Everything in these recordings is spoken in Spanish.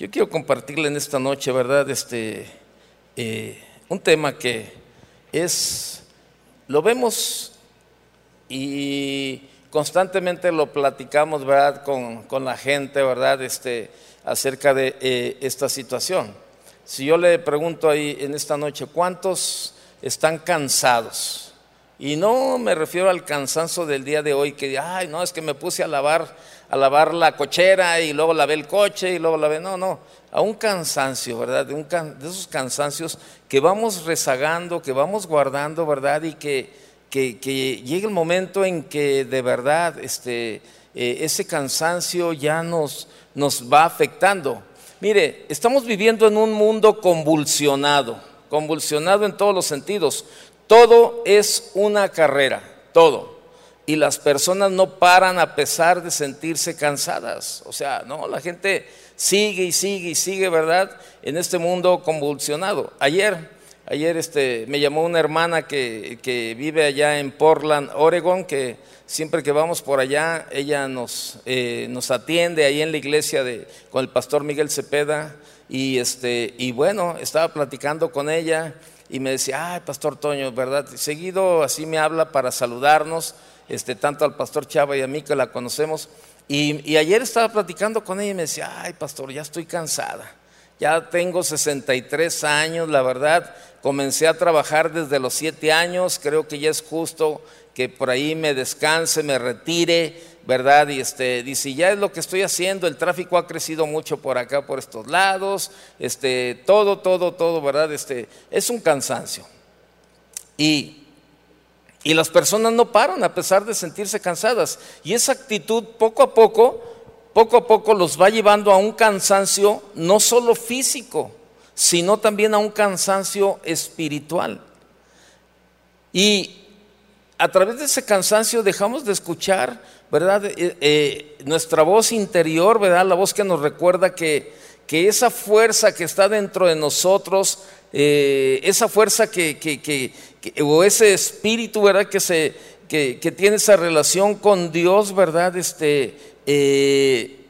Yo quiero compartirle en esta noche, ¿verdad? Este, eh, un tema que es, lo vemos y constantemente lo platicamos, ¿verdad? Con, con la gente, ¿verdad? Este, acerca de eh, esta situación. Si yo le pregunto ahí en esta noche, ¿cuántos están cansados? Y no me refiero al cansancio del día de hoy, que, ay, no, es que me puse a lavar, a lavar la cochera y luego lavé el coche y luego lavé, no, no, a un cansancio, ¿verdad? De, un de esos cansancios que vamos rezagando, que vamos guardando, ¿verdad? Y que, que, llegue el momento en que de verdad este, eh, ese cansancio ya nos, nos va afectando. Mire, estamos viviendo en un mundo convulsionado, convulsionado en todos los sentidos. Todo es una carrera, todo. Y las personas no paran a pesar de sentirse cansadas. O sea, no, la gente sigue y sigue y sigue, ¿verdad? En este mundo convulsionado. Ayer, ayer este, me llamó una hermana que, que vive allá en Portland, Oregon, que Siempre que vamos por allá, ella nos, eh, nos atiende ahí en la iglesia de, con el pastor Miguel Cepeda. Y, este, y bueno, estaba platicando con ella y me decía, ay, pastor Toño, ¿verdad? seguido así me habla para saludarnos, este, tanto al pastor Chava y a mí que la conocemos. Y, y ayer estaba platicando con ella y me decía, ay, pastor, ya estoy cansada. Ya tengo 63 años, la verdad. Comencé a trabajar desde los 7 años, creo que ya es justo que por ahí me descanse, me retire, ¿verdad? Y este, dice, ya es lo que estoy haciendo, el tráfico ha crecido mucho por acá, por estos lados, este, todo, todo, todo, ¿verdad? Este, es un cansancio. Y, y las personas no paran a pesar de sentirse cansadas. Y esa actitud poco a poco, poco a poco los va llevando a un cansancio no solo físico, sino también a un cansancio espiritual. Y a través de ese cansancio dejamos de escuchar, ¿verdad? Eh, eh, nuestra voz interior, ¿verdad? La voz que nos recuerda que, que esa fuerza que está dentro de nosotros, eh, esa fuerza que, que, o ese espíritu, ¿verdad? Que, se, que, tiene esa relación con Dios, ¿verdad? Este,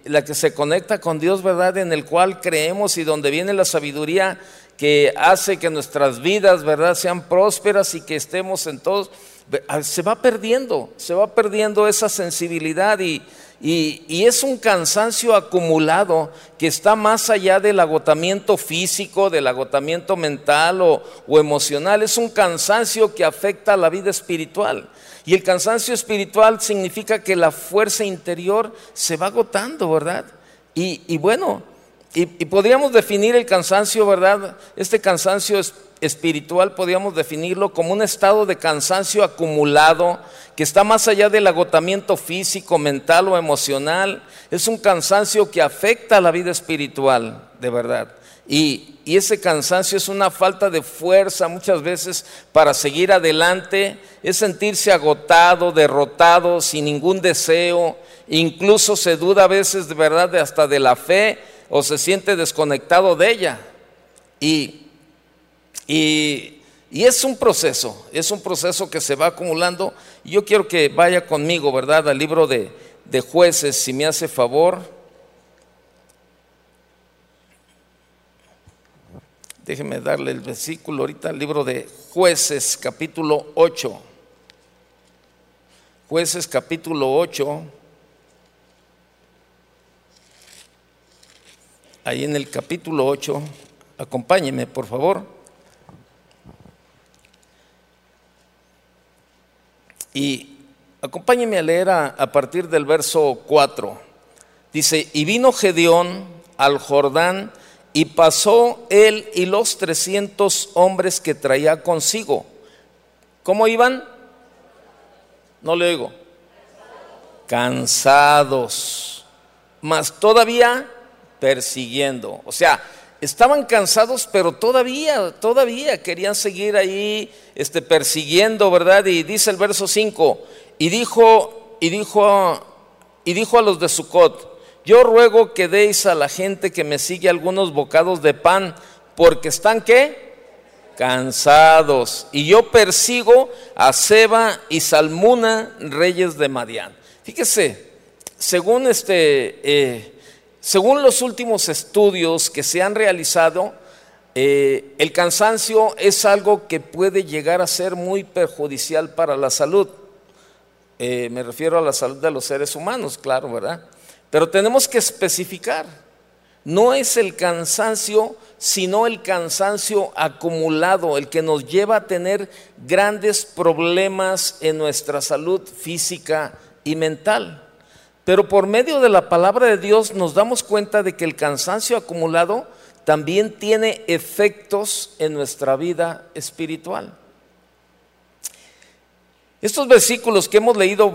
la que se conecta con Dios, ¿verdad? En el cual creemos y donde viene la sabiduría que hace que nuestras vidas, ¿verdad? Sean prósperas y que estemos en todos se va perdiendo, se va perdiendo esa sensibilidad y, es un cansancio acumulado que está más allá del agotamiento físico, del agotamiento mental o, emocional, es un cansancio que afecta a la vida espiritual. Y el cansancio espiritual significa que la fuerza interior se va agotando, ¿verdad? Y, bueno, y, podríamos definir el cansancio, ¿verdad? Este cansancio espiritual podríamos definirlo como un estado de cansancio acumulado que está más allá del agotamiento físico, mental o emocional. Es un cansancio que afecta a la vida espiritual, de verdad. Y ese cansancio es una falta de fuerza muchas veces para seguir adelante, es sentirse agotado, derrotado, sin ningún deseo, incluso se duda a veces de verdad hasta de la fe o se siente desconectado de ella. Y y, es un proceso, es un proceso que se va acumulando. Y yo quiero que vaya conmigo, ¿verdad?, al libro de, de jueces, si me hace favor. Déjeme darle el versículo ahorita, el libro de jueces, capítulo 8. Jueces, capítulo 8. Ahí en el capítulo 8, acompáñeme, por favor. Y acompáñenme a leer a, partir del verso 4. Dice, y vino Gedeón al Jordán y pasó él y los 300 hombres que traía consigo. ¿Cómo iban? No le oigo. Cansados, mas todavía persiguiendo. O sea, estaban cansados, pero todavía, todavía querían seguir ahí este, persiguiendo, ¿verdad? Y dice el verso 5, y dijo, y dijo, y dijo a los de Sucot, yo ruego que deis a la gente que me sigue algunos bocados de pan, porque están qué? Cansados. Y yo persigo a Seba y Salmuna, reyes de Madián. Fíjese, según este... Eh, según los últimos estudios que se han realizado, eh, el cansancio es algo que puede llegar a ser muy perjudicial para la salud. Eh, me refiero a la salud de los seres humanos, claro, ¿verdad? Pero tenemos que especificar. No es el cansancio, sino el cansancio acumulado, el que nos lleva a tener grandes problemas en nuestra salud física y mental. Pero por medio de la palabra de Dios nos damos cuenta de que el cansancio acumulado también tiene efectos en nuestra vida espiritual. Estos versículos que hemos leído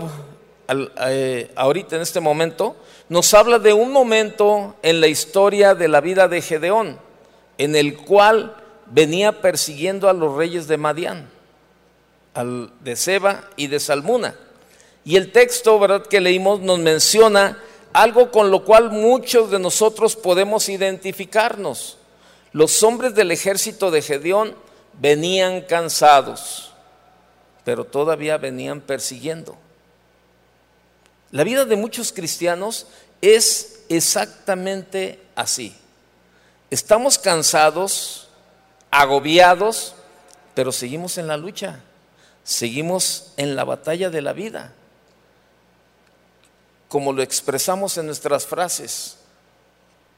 eh, ahorita en este momento nos habla de un momento en la historia de la vida de Gedeón, en el cual venía persiguiendo a los reyes de Madián, al, de Seba y de Salmuna. Y el texto ¿verdad? que leímos nos menciona algo con lo cual muchos de nosotros podemos identificarnos. Los hombres del ejército de Gedeón venían cansados, pero todavía venían persiguiendo. La vida de muchos cristianos es exactamente así. Estamos cansados, agobiados, pero seguimos en la lucha, seguimos en la batalla de la vida como lo expresamos en nuestras frases,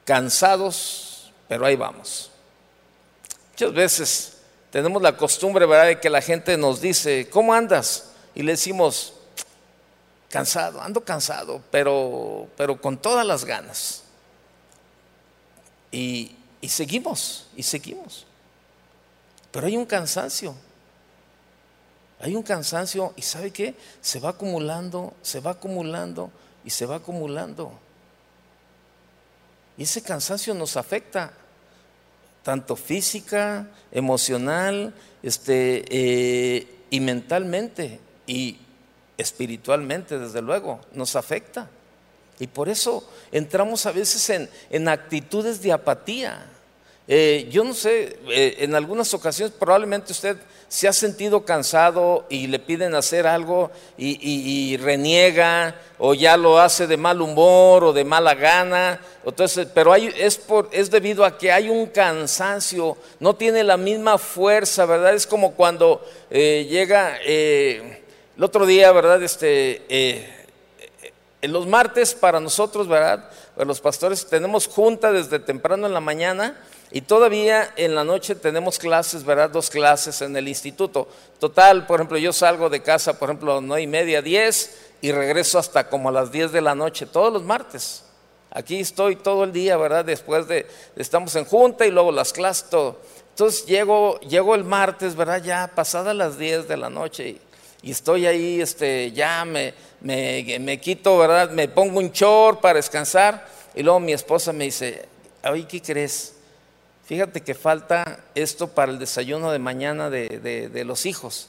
cansados, pero ahí vamos. Muchas veces tenemos la costumbre, ¿verdad?, de que la gente nos dice, ¿cómo andas? Y le decimos, cansado, ando cansado, pero, pero con todas las ganas. Y, y seguimos, y seguimos. Pero hay un cansancio. Hay un cansancio y ¿sabe qué? Se va acumulando, se va acumulando y se va acumulando. Y ese cansancio nos afecta, tanto física, emocional, este, eh, y mentalmente, y espiritualmente, desde luego, nos afecta. Y por eso entramos a veces en, en actitudes de apatía. Eh, yo no sé, eh, en algunas ocasiones probablemente usted se ha sentido cansado y le piden hacer algo y, reniega o ya lo hace de mal humor o de mala gana. Entonces, pero hay, es, por, es debido a que hay un cansancio, no tiene la misma fuerza, ¿verdad? Es como cuando eh, llega el otro día, ¿verdad? Este, los martes para nosotros, ¿verdad? Los pastores tenemos junta desde temprano en la mañana y todavía en la noche tenemos clases, ¿verdad? Dos clases en el instituto. Total, por ejemplo, yo salgo de casa, por ejemplo, nueve y media, diez, y regreso hasta como a las diez de la noche, todos los martes. Aquí estoy todo el día, ¿verdad? Después de, estamos en junta y luego las clases, todo. Entonces llego, llego el martes, ¿verdad? Ya pasadas las diez de la noche y, estoy ahí, este, ya me, me, me, quito, ¿verdad? Me pongo un chor para descansar y luego mi esposa me dice, oye, ¿qué crees? Fíjate que falta esto para el desayuno de mañana de, los hijos.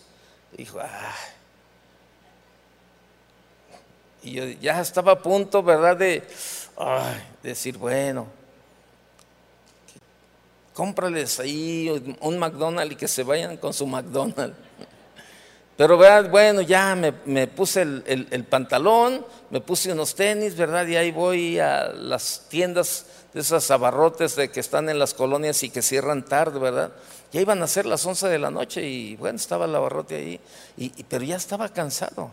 Dijo, Y yo ya estaba a punto, ¿verdad? De decir, bueno, cómprales ahí un McDonald's y que se vayan con su McDonald's. Pero ¿verdad? bueno, ya me, puse el, el, pantalón, me puse unos tenis, ¿verdad? Y ahí voy a las tiendas de esas abarrotes de que están en las colonias y que cierran tarde, ¿verdad? Ya iban a ser las 11 de la noche y bueno, estaba el abarrote ahí, y, pero ya estaba cansado.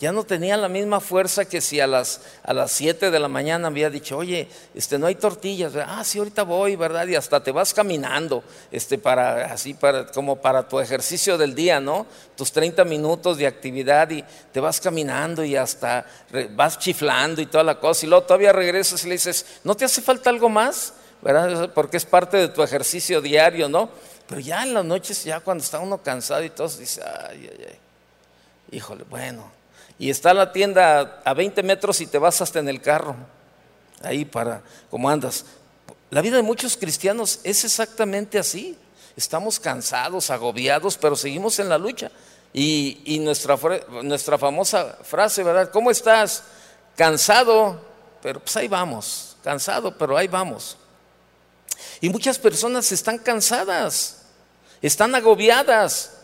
Ya no tenía la misma fuerza que si a las, a las 7 de la mañana había dicho, oye, este, no hay tortillas. Ah, sí, ahorita voy, ¿verdad? Y hasta te vas caminando, este, para, así, para, como para tu ejercicio del día, ¿no? Tus 30 minutos de actividad y te vas caminando y hasta vas chiflando y toda la cosa. Y luego todavía regresas y le dices, ¿no te hace falta algo más? ¿Verdad? Porque es parte de tu ejercicio diario, ¿no? Pero ya en las noches, ya cuando está uno cansado y todo, dice, ay, ay, ay. Híjole, bueno, y está la tienda a 20 metros y te vas hasta en el carro, ahí para, como andas. La vida de muchos cristianos es exactamente así. Estamos cansados, agobiados, pero seguimos en la lucha. Y, nuestra, nuestra famosa frase, ¿verdad? ¿Cómo estás? Cansado, pero pues ahí vamos. Cansado, pero ahí vamos. Y muchas personas están cansadas, están agobiadas,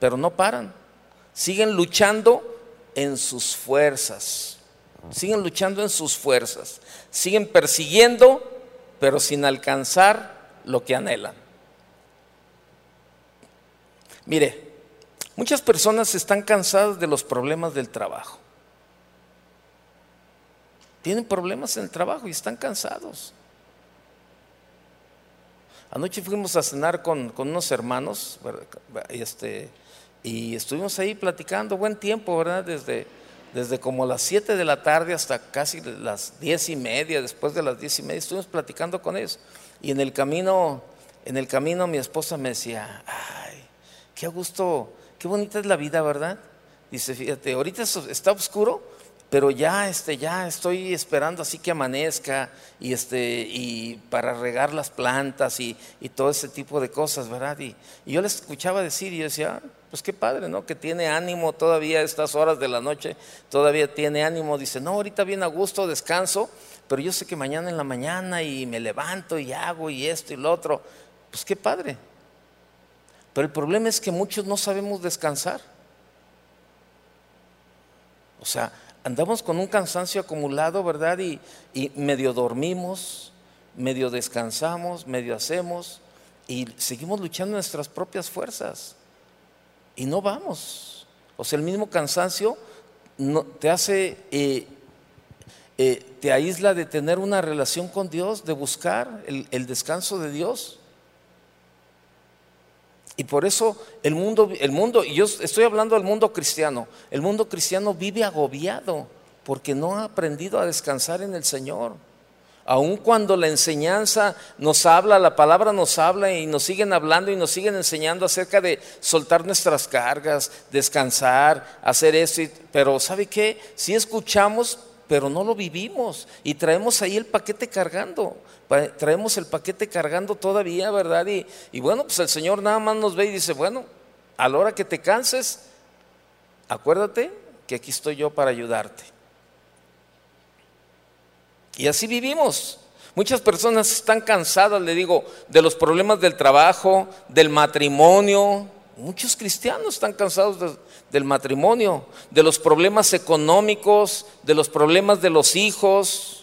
pero no paran. Siguen luchando en sus fuerzas. siguen luchando en sus fuerzas, siguen persiguiendo, pero sin alcanzar lo que anhelan. Mire, muchas personas están cansadas de los problemas del trabajo. Tienen problemas en el trabajo y están cansados. Anoche fuimos a cenar con, unos hermanos este, y estuvimos ahí platicando buen tiempo, ¿verdad? Desde, desde como las 7 de la tarde hasta casi las diez y media, después de las diez y media, estuvimos platicando con ellos. Y en el camino, en el camino mi esposa me decía, ay, qué gusto, qué bonita es la vida, ¿verdad? Dice, fíjate, ahorita está oscuro, pero ya, este, ya estoy esperando así que amanezca y, este, y para regar las plantas y, todo ese tipo de cosas, ¿verdad? Y, yo les escuchaba decir y yo decía, ah, pues qué padre, ¿no? Que tiene ánimo todavía a estas horas de la noche, todavía tiene ánimo. Dice, no, ahorita bien a gusto, descanso, pero yo sé que mañana en la mañana y me levanto y hago y esto y lo otro. Pues qué padre. Pero el problema es que muchos no sabemos descansar. O sea, andamos con un cansancio acumulado, ¿verdad? Y, medio dormimos, medio descansamos, medio hacemos y seguimos luchando nuestras propias fuerzas y no vamos. O sea, el mismo cansancio te hace, eh, eh, te aísla de tener una relación con Dios, de buscar el descanso de Dios. Y por eso el mundo, el mundo, y yo estoy hablando del mundo cristiano, el mundo cristiano vive agobiado porque no ha aprendido a descansar en el Señor. Aun cuando la enseñanza nos habla, la palabra nos habla y nos siguen hablando y nos siguen enseñando acerca de soltar nuestras cargas, descansar, hacer eso, pero ¿sabe qué? Si escuchamos, pero no lo vivimos y traemos ahí el paquete cargando traemos el paquete cargando todavía, ¿verdad? Y, y bueno, pues el Señor nada más nos ve y dice, bueno, a la hora que te canses, acuérdate que aquí estoy yo para ayudarte. Y así vivimos. Muchas personas están cansadas, le digo, de los problemas del trabajo, del matrimonio. Muchos cristianos están cansados del matrimonio, de los problemas económicos, de los problemas de los hijos,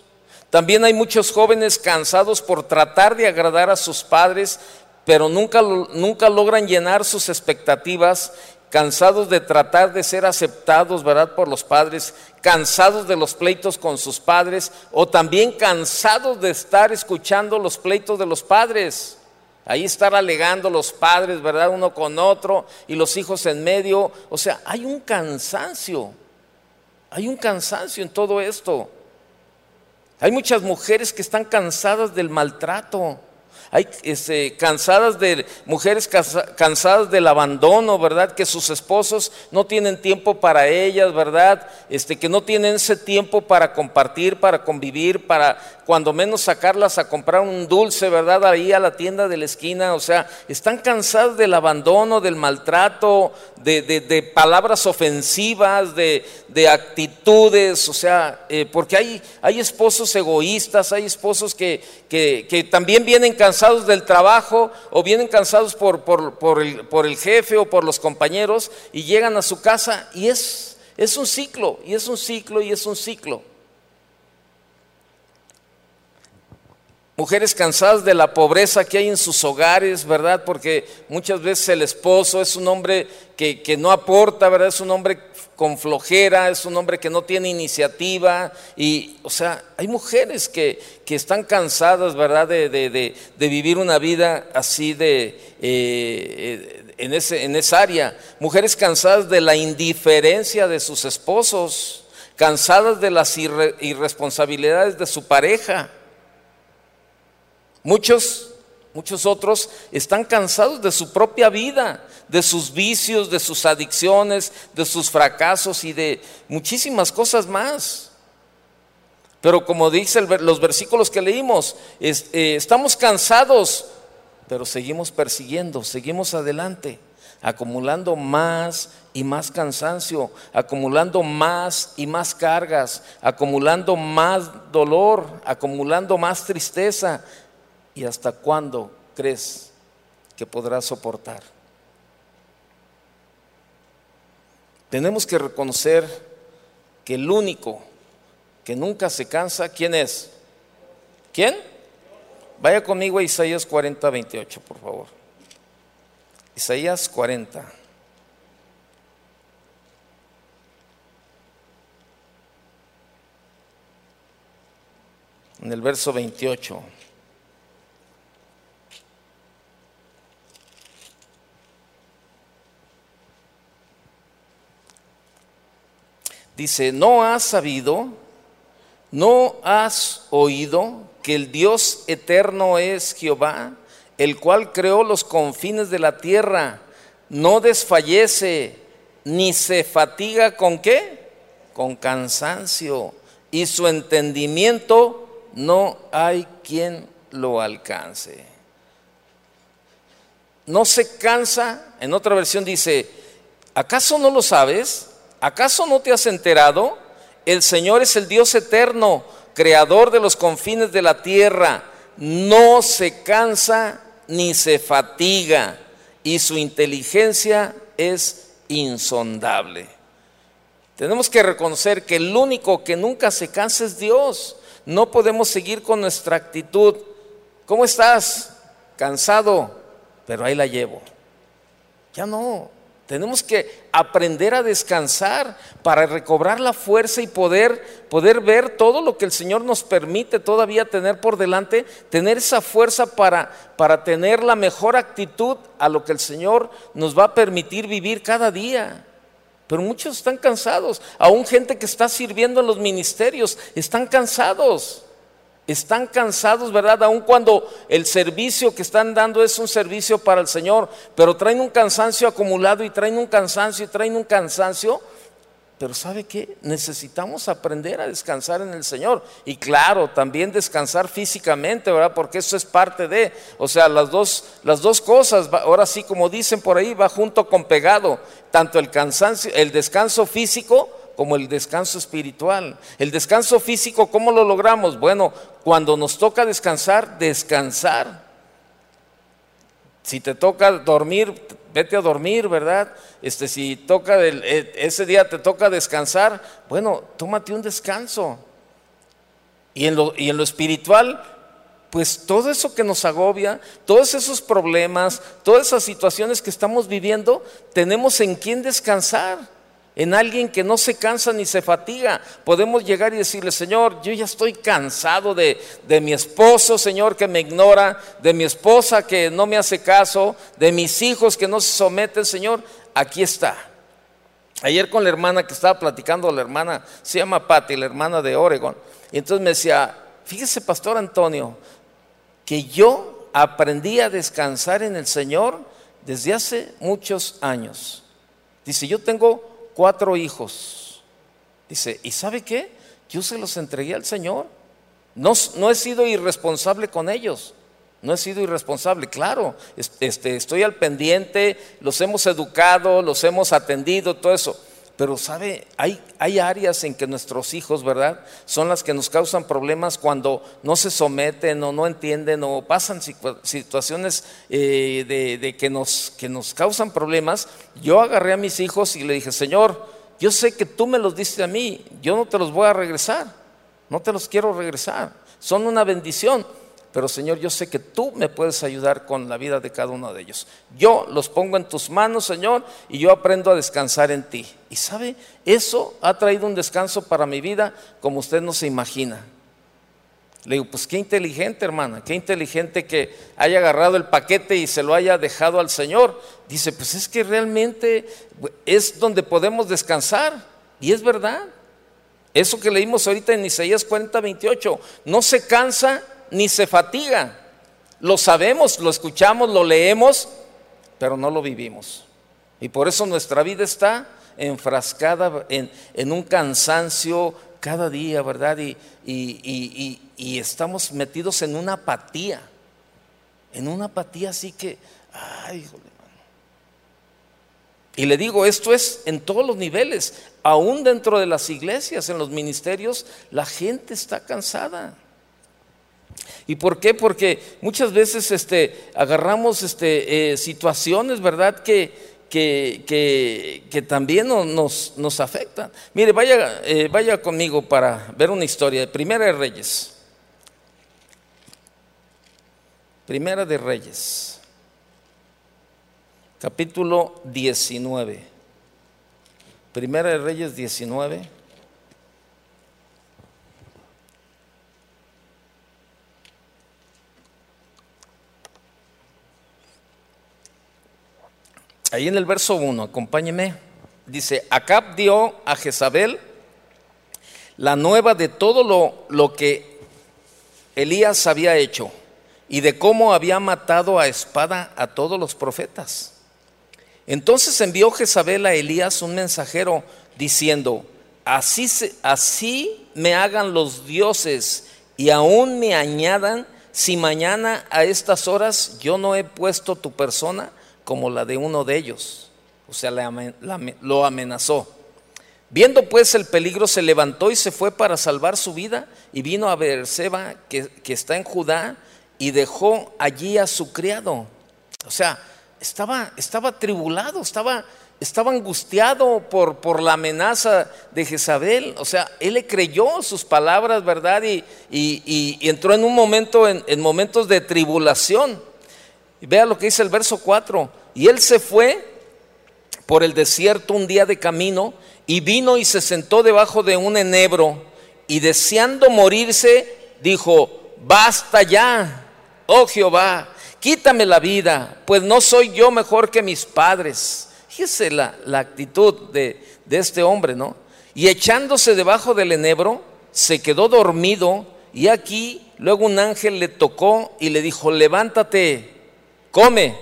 también hay muchos jóvenes cansados por tratar de agradar a sus padres, pero nunca, nunca logran llenar sus expectativas, cansados de tratar de ser aceptados, ¿verdad?, por los padres, cansados de los pleitos con sus padres, o también cansados de estar escuchando los pleitos de los padres. Ahí estar alegando los padres, ¿verdad? Uno con otro y los hijos en medio. O sea, hay un cansancio. Hay un cansancio en todo esto. Hay muchas mujeres que están cansadas del maltrato. Hay este, cansadas de mujeres cansadas del abandono, ¿verdad? Que sus esposos no tienen tiempo para ellas, ¿verdad? Este, que no tienen ese tiempo para compartir, para convivir, para cuando menos sacarlas a comprar un dulce, ¿verdad? Ahí a la tienda de la esquina. O sea, están cansadas del abandono, del maltrato, de, palabras ofensivas, de, actitudes. O sea, eh, porque hay, hay esposos egoístas, hay esposos que, que, también vienen cansados del trabajo o vienen cansados por, por, el, por el jefe o por los compañeros y llegan a su casa y es, es un ciclo, y es un ciclo, y es un ciclo. Mujeres cansadas de la pobreza que hay en sus hogares, ¿verdad? Porque muchas veces el esposo es un hombre que, no aporta, ¿verdad? Es un hombre con flojera, es un hombre que no tiene iniciativa. Y, o sea, hay mujeres que, están cansadas, ¿verdad? De, vivir una vida así de, eh, en, ese, en esa área. Mujeres cansadas de la indiferencia de sus esposos, cansadas de las irresponsabilidades de su pareja. Muchos, muchos otros están cansados de su propia vida, de sus vicios, de sus adicciones, de sus fracasos y de muchísimas cosas más. Pero como dicen los versículos que leímos, eh, estamos cansados, pero seguimos persiguiendo, seguimos adelante, acumulando más y más cansancio, acumulando más y más cargas, acumulando más dolor, acumulando más tristeza, ¿Y hasta cuándo crees que podrás soportar? Tenemos que reconocer que el único que nunca se cansa, ¿quién es? ¿Quién? Vaya conmigo a Isaías 40, 28, por favor. Isaías 40. En el verso 28. Dice, ¿no has sabido, no has oído que el Dios eterno es Jehová, el cual creó los confines de la tierra, no desfallece ni se fatiga con qué? Con cansancio, y su entendimiento no hay quien lo alcance. No se cansa, en otra versión dice, ¿acaso no lo sabes? ¿Acaso no te has enterado? El Señor es el Dios eterno, creador de los confines de la tierra. No se cansa ni se fatiga y su inteligencia es insondable. Tenemos que reconocer que el único que nunca se cansa es Dios. No podemos seguir con nuestra actitud. ¿Cómo estás? Cansado, pero ahí la llevo. Ya no. Tenemos que aprender a descansar para recobrar la fuerza y poder, poder ver todo lo que el Señor nos permite todavía tener por delante, tener esa fuerza para, para tener la mejor actitud a lo que el Señor nos va a permitir vivir cada día. Pero muchos están cansados, aún gente que está sirviendo en los ministerios, están cansados. Están cansados, ¿verdad? Aun cuando el servicio que están dando es un servicio para el Señor, pero traen un cansancio acumulado y traen un cansancio y traen un cansancio. Pero ¿sabe qué? Necesitamos aprender a descansar en el Señor. Y claro, también descansar físicamente, ¿verdad? Porque eso es parte de, o sea, las dos, las dos cosas, ahora sí como dicen por ahí, va junto con pegado, tanto el cansancio, el descanso físico como el descanso espiritual. El descanso físico, ¿cómo lo logramos? Bueno, cuando nos toca descansar, descansar. Si te toca dormir, vete a dormir, ¿verdad? Este, si toca e, ese día te toca descansar, bueno, tómate un descanso. Y en lo, y en lo espiritual, pues todo eso que nos agobia, todos esos problemas, todas esas situaciones que estamos viviendo, tenemos en quién descansar en alguien que no se cansa ni se fatiga. Podemos llegar y decirle, Señor, yo ya estoy cansado de, mi esposo, Señor, que me ignora, de mi esposa que no me hace caso, de mis hijos que no se someten, Señor, aquí está. Ayer con la hermana que estaba platicando, la hermana se llama Patty, la hermana de Oregon, y entonces me decía, fíjese, Pastor Antonio, que yo aprendí a descansar en el Señor desde hace muchos años. Dice, yo tengo cuatro hijos. Dice, ¿y sabe qué? Yo se los entregué al Señor. No, no he sido irresponsable con ellos. No he sido irresponsable, claro, este, estoy al pendiente, los hemos educado, los hemos atendido, todo eso. Pero sabe, hay, hay áreas en que nuestros hijos, ¿verdad? Son las que nos causan problemas cuando no se someten o no entienden o pasan situaciones eh, de, de, que, nos, que nos causan problemas. Yo agarré a mis hijos y le dije, Señor, yo sé que tú me los diste a mí, yo no te los voy a regresar, no te los quiero regresar. Son una bendición pero Señor, yo sé que tú me puedes ayudar con la vida de cada uno de ellos. Yo los pongo en tus manos, Señor, y yo aprendo a descansar en ti. Y sabe, eso ha traído un descanso para mi vida como usted no se imagina. Le digo, pues qué inteligente, hermana, qué inteligente que haya agarrado el paquete y se lo haya dejado al Señor. Dice, pues es que realmente es donde podemos descansar. Y es verdad. Eso que leímos ahorita en Isaías 40, 28, no se cansa ni se fatiga. Lo sabemos, lo escuchamos, lo leemos, pero no lo vivimos. Y por eso nuestra vida está enfrascada en, un cansancio cada día, ¿verdad? Y, y, estamos metidos en una apatía, en una apatía así que, ay, Y le digo, esto es en todos los niveles, aún dentro de las iglesias, en los ministerios, la gente está cansada. ¿Y por qué? Porque muchas veces este, agarramos este, eh, situaciones, ¿verdad? Que, que, que, también nos, nos, afectan. Mire, vaya, eh, vaya conmigo para ver una historia Primera de Reyes. Primera de Reyes, capítulo 19. Primera de Reyes 19. Ahí en el verso 1, acompáñeme, dice, Acab dio a Jezabel la nueva de todo lo, lo que Elías había hecho y de cómo había matado a espada a todos los profetas. Entonces envió Jezabel a Elías un mensajero diciendo, así, así me hagan los dioses y aún me añadan si mañana a estas horas yo no he puesto tu persona como la de uno de ellos. O sea, lo amenazó. Viendo pues el peligro, se levantó y se fue para salvar su vida y vino a Beerseba, que, que está en Judá, y dejó allí a su criado. O sea, estaba, estaba tribulado, estaba, estaba angustiado por, la amenaza de Jezabel. O sea, él le creyó sus palabras, ¿verdad? Y, entró en un momento, en, en momentos de tribulación. Vea lo que dice el verso 4. Y él se fue por el desierto un día de camino y vino y se sentó debajo de un enebro y deseando morirse dijo, basta ya, oh Jehová, quítame la vida, pues no soy yo mejor que mis padres. Fíjese la, la actitud de, de este hombre, ¿no? Y echándose debajo del enebro, se quedó dormido y aquí luego un ángel le tocó y le dijo, levántate come.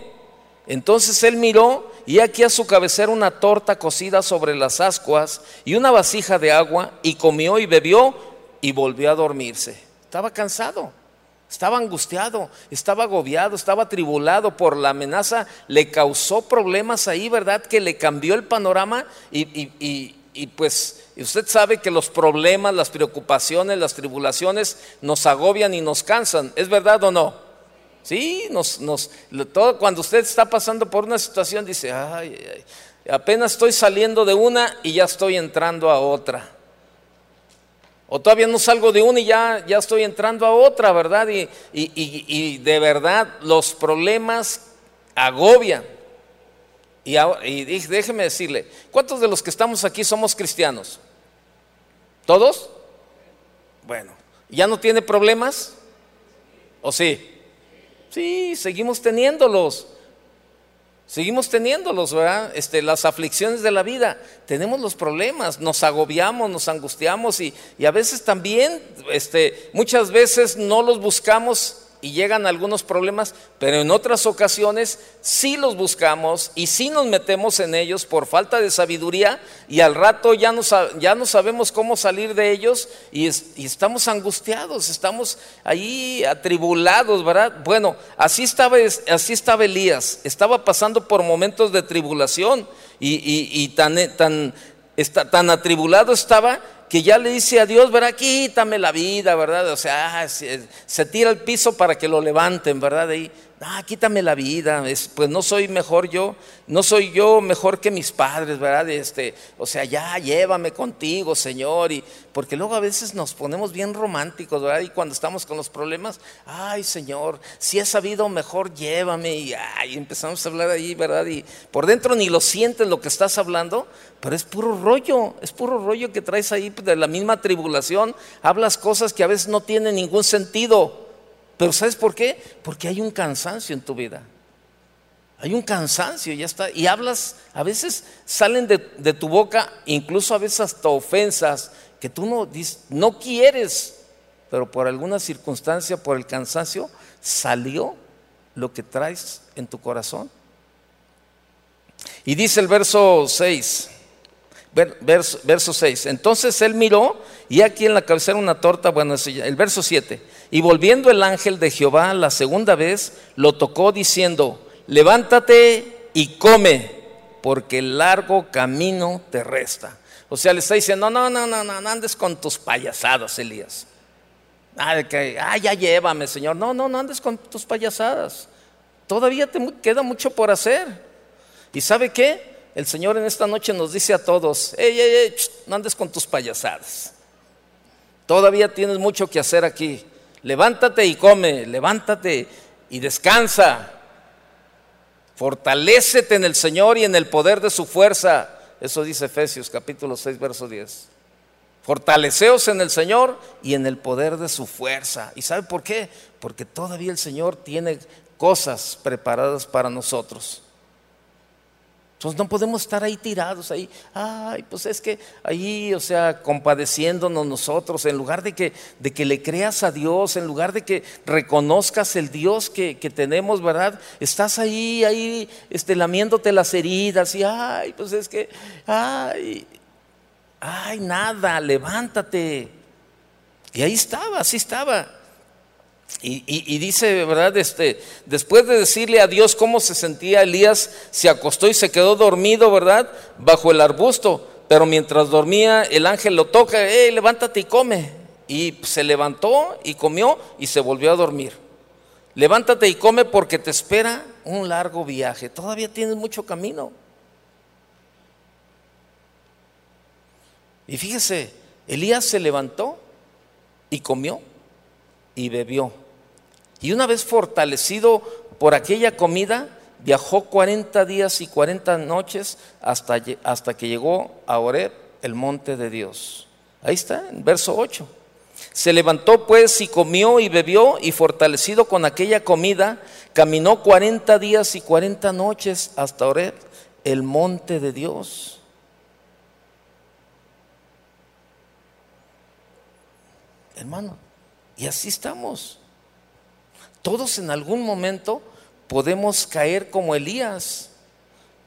Entonces él miró y aquí a su cabecera una torta cocida sobre las ascuas y una vasija de agua y comió y bebió y volvió a dormirse. Estaba cansado, estaba angustiado, estaba agobiado, estaba tribulado por la amenaza, le causó problemas ahí, ¿verdad? Que le cambió el panorama y, y pues usted sabe que los problemas, las preocupaciones, las tribulaciones nos agobian y nos cansan, ¿es verdad o no? Sí, nos, nos, todo, cuando usted está pasando por una situación dice, ay, apenas estoy saliendo de una y ya estoy entrando a otra. O todavía no salgo de una y ya, ya estoy entrando a otra, ¿verdad? Y, y, de verdad los problemas agobian. Y, y déjeme decirle, ¿cuántos de los que estamos aquí somos cristianos? ¿Todos? Bueno, ¿ya no tiene problemas? ¿O sí? Sí, seguimos teniéndolos. Seguimos teniéndolos, ¿verdad? Este, las aflicciones de la vida. Tenemos los problemas, nos agobiamos, nos angustiamos y, y a veces también, este, muchas veces no los buscamos y llegan algunos problemas, pero en otras ocasiones sí los buscamos y sí nos metemos en ellos por falta de sabiduría y al rato ya no, ya no sabemos cómo salir de ellos y, estamos angustiados, estamos ahí atribulados, ¿verdad? Bueno, así estaba, así estaba Elías, estaba pasando por momentos de tribulación y, tan, tan, tan atribulado estaba que ya le dice a Dios, ¿verdad? Quítame la vida, ¿verdad? O sea, ah, se, tira al piso para que lo levanten, ¿verdad? Ahí, ah, quítame la vida, pues no soy mejor yo, no soy yo mejor que mis padres, ¿verdad? Este, o sea, ya llévame contigo, Señor, y porque luego a veces nos ponemos bien románticos, ¿verdad? Y cuando estamos con los problemas, ay, Señor, si he sabido mejor, llévame, y, ay, empezamos a hablar ahí, ¿verdad? Y por dentro ni lo sientes lo que estás hablando, pero es puro rollo, es puro rollo que traes ahí de la misma tribulación, hablas cosas que a veces no tienen ningún sentido. Pero ¿sabes por qué? Porque hay un cansancio en tu vida. Hay un cansancio, ya está. Y hablas, a veces salen de, tu boca, incluso a veces hasta ofensas que tú no, no quieres, pero por alguna circunstancia, por el cansancio, salió lo que traes en tu corazón. Y dice el verso 6, verso, verso 6, entonces él miró y aquí en la cabecera una torta, bueno, el verso 7, y volviendo el ángel de Jehová la segunda vez, lo tocó diciendo, levántate y come, porque el largo camino te resta. O sea, le está diciendo, no, no, no, no, no andes con tus payasadas, Elías. Ah, que, ah, ya llévame, Señor. No, no, no andes con tus payasadas. Todavía te queda mucho por hacer. ¿Y sabe qué? El Señor en esta noche nos dice a todos, ey, ey, ey, no andes con tus payasadas. Todavía tienes mucho que hacer aquí. Levántate y come, levántate y descansa. Fortalécete en el Señor y en el poder de su fuerza. Eso dice Efesios capítulo 6, verso 10. Fortaleceos en el Señor y en el poder de su fuerza. ¿Y sabe por qué? Porque todavía el Señor tiene cosas preparadas para nosotros. Entonces no podemos estar ahí tirados, ahí, ay, pues es que ahí, o sea, compadeciéndonos nosotros, en lugar de que, de que le creas a Dios, en lugar de que reconozcas el Dios que, que tenemos, ¿verdad? Estás ahí, ahí, este, lamiéndote las heridas y, ay, pues es que, ay, ay, nada, levántate. Y ahí estaba, así estaba. Y, dice, ¿verdad? Este, después de decirle a Dios cómo se sentía Elías, se acostó y se quedó dormido, ¿verdad? Bajo el arbusto. Pero mientras dormía, el ángel lo toca, hey, levántate y come. Y se levantó y comió y se volvió a dormir. Levántate y come porque te espera un largo viaje. Todavía tienes mucho camino. Y fíjese, Elías se levantó y comió y bebió. Y una vez fortalecido por aquella comida, viajó 40 días y 40 noches hasta, hasta que llegó a Oreb, el monte de Dios. Ahí está, en verso 8. Se levantó pues y comió y bebió y fortalecido con aquella comida, caminó 40 días y 40 noches hasta Oreb, el monte de Dios. Hermano, y así estamos. Todos en algún momento podemos caer como Elías.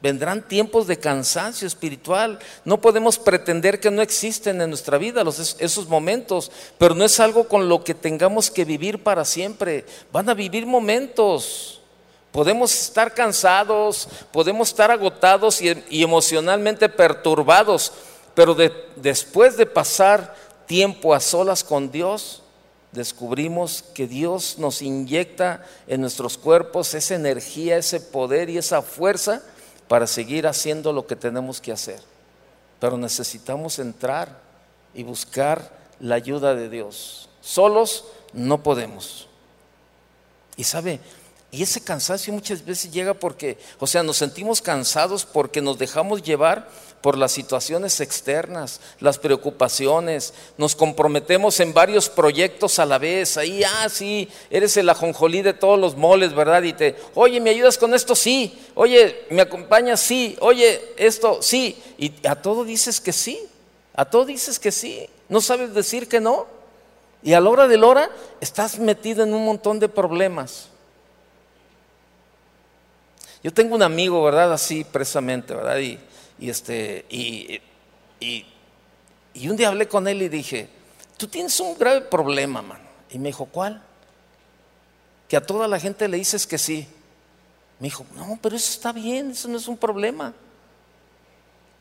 Vendrán tiempos de cansancio espiritual. No podemos pretender que no existen en nuestra vida esos momentos, pero no es algo con lo que tengamos que vivir para siempre. Van a vivir momentos. Podemos estar cansados, podemos estar agotados y, emocionalmente perturbados, pero después de pasar tiempo a solas con Dios, descubrimos que Dios nos inyecta en nuestros cuerpos esa energía, ese poder y esa fuerza para seguir haciendo lo que tenemos que hacer. Pero necesitamos entrar y buscar la ayuda de Dios. Solos no podemos. Y sabe, y ese cansancio muchas veces llega porque, o sea, nos sentimos cansados porque nos dejamos llevar por las situaciones externas, las preocupaciones, nos comprometemos en varios proyectos a la vez, ahí, ah, sí, eres el ajonjolí de todos los moles, ¿verdad? Y te, oye, ¿me ayudas con esto? Sí, oye, ¿me acompañas? Sí, oye, esto, sí, y a todo dices que sí, a todo dices que sí, no sabes decir que no, y a la hora de la hora estás metido en un montón de problemas. Yo tengo un amigo, ¿verdad? Así precisamente, ¿verdad? Y, este, y, y, un día hablé con él y dije, tú tienes un grave problema, mano. Y me dijo, ¿cuál? Que a toda la gente le dices que sí. Me dijo, no, pero eso está bien, eso no es un problema.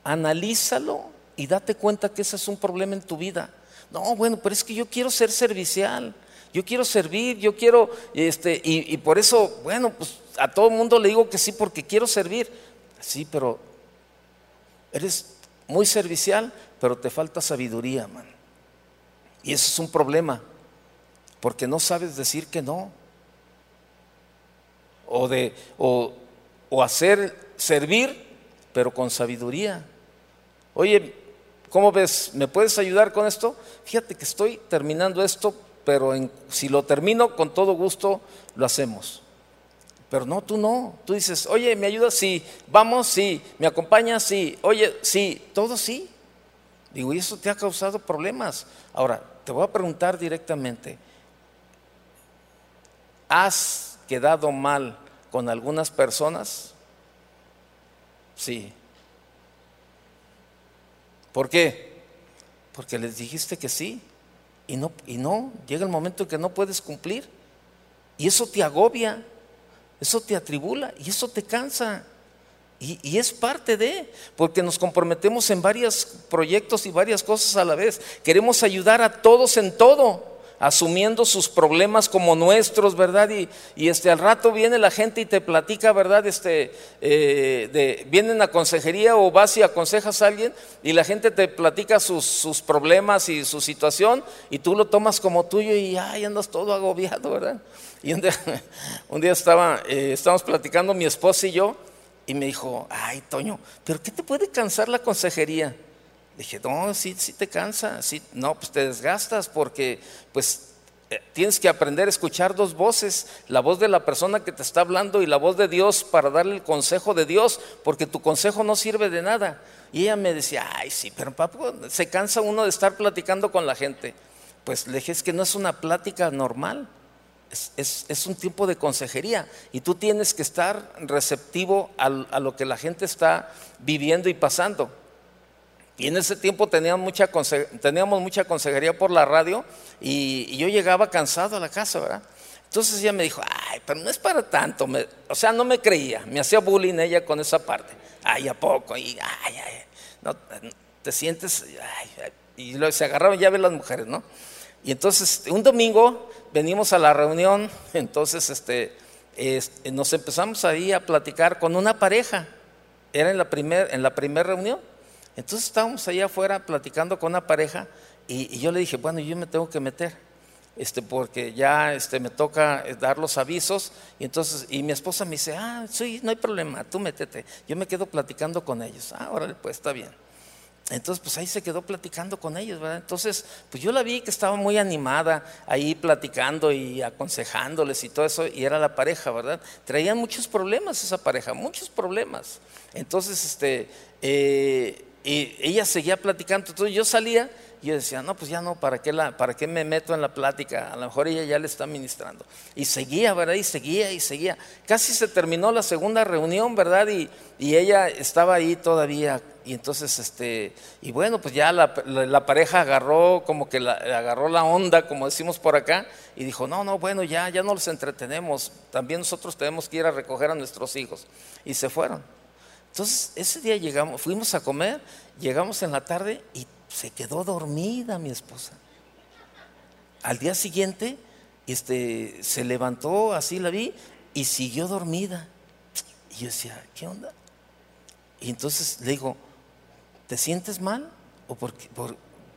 Analízalo y date cuenta que ese es un problema en tu vida. No, bueno, pero es que yo quiero ser servicial, yo quiero servir, yo quiero, este, y, y por eso, bueno, pues a todo mundo le digo que sí porque quiero servir. Sí, pero Eres muy servicial, pero te falta sabiduría, man. Y eso es un problema, porque no sabes decir que no. O, de, o, hacer, servir, pero con sabiduría. Oye, ¿cómo ves? ¿Me puedes ayudar con esto? Fíjate que estoy terminando esto, pero si lo termino, con todo gusto lo hacemos. Pero no, tú no. Tú dices, oye, ¿me ayudas? Sí. Vamos, sí. ¿Me acompañas? Sí. Oye, sí. Todo sí. Digo, y eso te ha causado problemas. Ahora, te voy a preguntar directamente. ¿Has quedado mal con algunas personas? Sí. ¿Por qué? Porque les dijiste que sí. Y no, y no, llega el momento en que no puedes cumplir. Y eso te agobia. Eso te atribula y eso te cansa. Y, es parte de, porque nos comprometemos en varios proyectos y varias cosas a la vez. Queremos ayudar a todos en todo, asumiendo sus problemas como nuestros, ¿verdad? Y, este, al rato viene la gente y te platica, ¿verdad? Este, eh, de, vienen a consejería o vas y aconsejas a alguien y la gente te platica sus, sus problemas y su situación y tú lo tomas como tuyo y ay, andas todo agobiado, ¿verdad? Y un día, un estaba, eh, estábamos platicando mi esposa y yo y me dijo, ay, Toño, ¿pero qué te puede cansar la consejería? Dije, no, sí, sí te cansa, sí, no, pues te desgastas porque pues eh, tienes que aprender a escuchar dos voces, la voz de la persona que te está hablando y la voz de Dios para darle el consejo de Dios, porque tu consejo no sirve de nada. Y ella me decía, ay, sí, pero papá, se cansa uno de estar platicando con la gente. Pues le dije, es que no es una plática normal, es, es, un tiempo de consejería y tú tienes que estar receptivo a, lo que la gente está viviendo y pasando. Y en ese tiempo teníamos mucha, teníamos mucha consejería por la radio y, yo llegaba cansado a la casa, ¿verdad? Entonces ella me dijo, ay, pero no es para tanto. o sea, no me creía, me hacía bullying ella con esa parte. Ay, ¿a poco? Y, ay, ay, no, te sientes, ay, y luego se agarraban llave las mujeres, ¿no? Y entonces un domingo venimos a la reunión, entonces este, nos empezamos ahí a platicar con una pareja. Era en la primera en la reunión. Entonces estábamos ahí afuera platicando con una pareja y, yo le dije, bueno, yo me tengo que meter. Este, porque ya este, me toca eh, dar los avisos y entonces y mi esposa me dice ah sí no hay problema tú métete yo me quedo platicando con ellos ah órale pues está bien entonces, pues ahí se quedó platicando con ellos, ¿verdad? Entonces, pues yo la vi que estaba muy animada ahí platicando y aconsejándoles y todo eso, y era la pareja, ¿verdad? Traían muchos problemas esa pareja, muchos problemas. Entonces, este, eh, y ella seguía platicando, entonces yo salía y yo decía, no, pues ya no, ¿para qué, la, ¿para qué me meto en la plática? A lo mejor ella ya le está ministrando. Y seguía, ¿verdad? Y seguía y seguía. Casi se terminó la segunda reunión, ¿verdad? Y, y ella estaba ahí todavía y entonces, este, y bueno, pues ya la, pareja agarró como que la, agarró la onda, como decimos por acá, y dijo, no, no, bueno, ya, ya no los entretenemos, también nosotros tenemos que ir a recoger a nuestros hijos. Y se fueron. Entonces, ese día fuimos a comer, llegamos en la tarde y se quedó dormida mi esposa. Al día siguiente, este, se levantó, así la vi, y siguió dormida. Y yo decía, ¿qué onda? Y entonces le digo, ¿te sientes mal? O porque,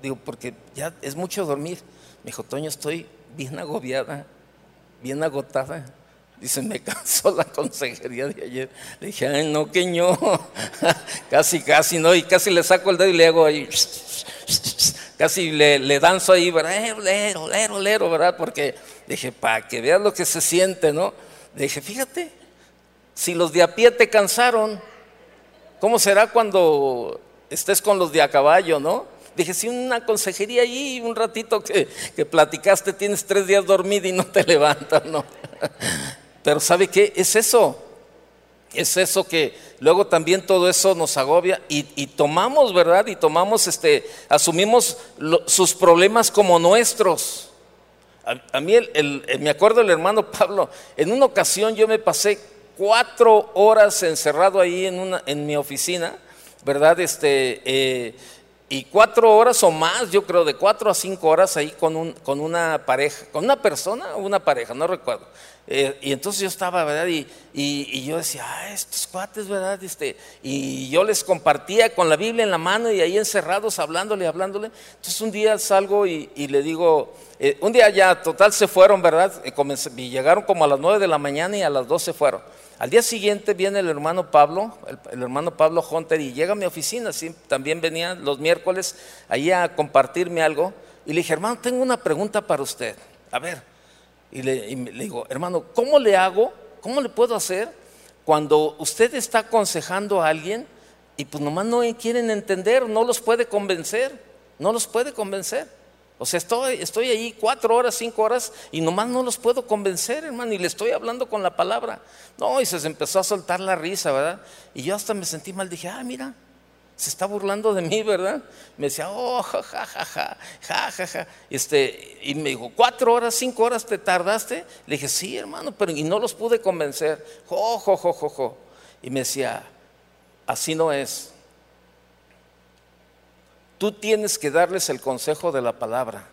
digo, porque ya es mucho dormir. Me dijo, Toño, estoy bien agobiada, bien agotada. Dice, me cansó la consejería de ayer. Le dije, ay, no, que no. casi, casi, ¿no? Y casi le saco el dedo y le hago ahí. casi le, danzo ahí, ¿verdad? Lero, lero, lero, ¿verdad? Porque dije, para que veas lo que se siente, ¿no? Le dije, fíjate, si los de a pie te cansaron, ¿cómo será cuando estés con los de a caballo, ¿no? Dije, si una consejería ahí, un ratito que, que platicaste, tienes tres días dormido y no te levantas, ¿no? Pero ¿sabe qué? Es eso. Es eso que luego también todo eso nos agobia y, tomamos, ¿verdad? Y tomamos, este, asumimos sus problemas como nuestros. A, mí, me acuerdo el hermano Pablo, en una ocasión yo me pasé cuatro horas encerrado ahí en, una, en mi oficina ¿verdad? Este, eh, y cuatro horas o más, yo creo, de cuatro a cinco horas ahí con, un, con una pareja, con una persona o una pareja, no recuerdo. Eh, y entonces yo estaba, ¿verdad? Y, y, yo decía, ah, estos cuates, ¿verdad? Este, y yo les compartía con la Biblia en la mano y ahí encerrados, hablándole, hablándole. Entonces un día salgo y, y le digo, eh, un día ya total se fueron, ¿verdad? Y, llegaron como a las nueve de la mañana y a las dos se fueron. Al día siguiente viene el hermano Pablo, el, hermano Pablo Hunter, y llega a mi oficina, ¿sí? también venía los miércoles ahí a compartirme algo. Y le dije, hermano, tengo una pregunta para usted. A ver, y le, digo, hermano, ¿cómo le hago? ¿Cómo le puedo hacer cuando usted está aconsejando a alguien y pues nomás no quieren entender, no los puede convencer, no los puede convencer? O sea, estoy, estoy ahí cuatro horas, cinco horas y nomás no los puedo convencer, hermano, y le estoy hablando con la palabra. No, y se empezó a soltar la risa, ¿verdad? Y yo hasta me sentí mal, dije, ah, mira, se está burlando de mí, ¿verdad? Me decía, oh, ja, ja, ja, ja, ja, ja. Este, y me dijo, ¿cuatro horas, cinco horas te tardaste? Le dije, sí, hermano, pero y no los pude convencer. Jo, jo, jo, jo, jo. Y me decía, así no es. Tú tienes que darles el consejo de la palabra.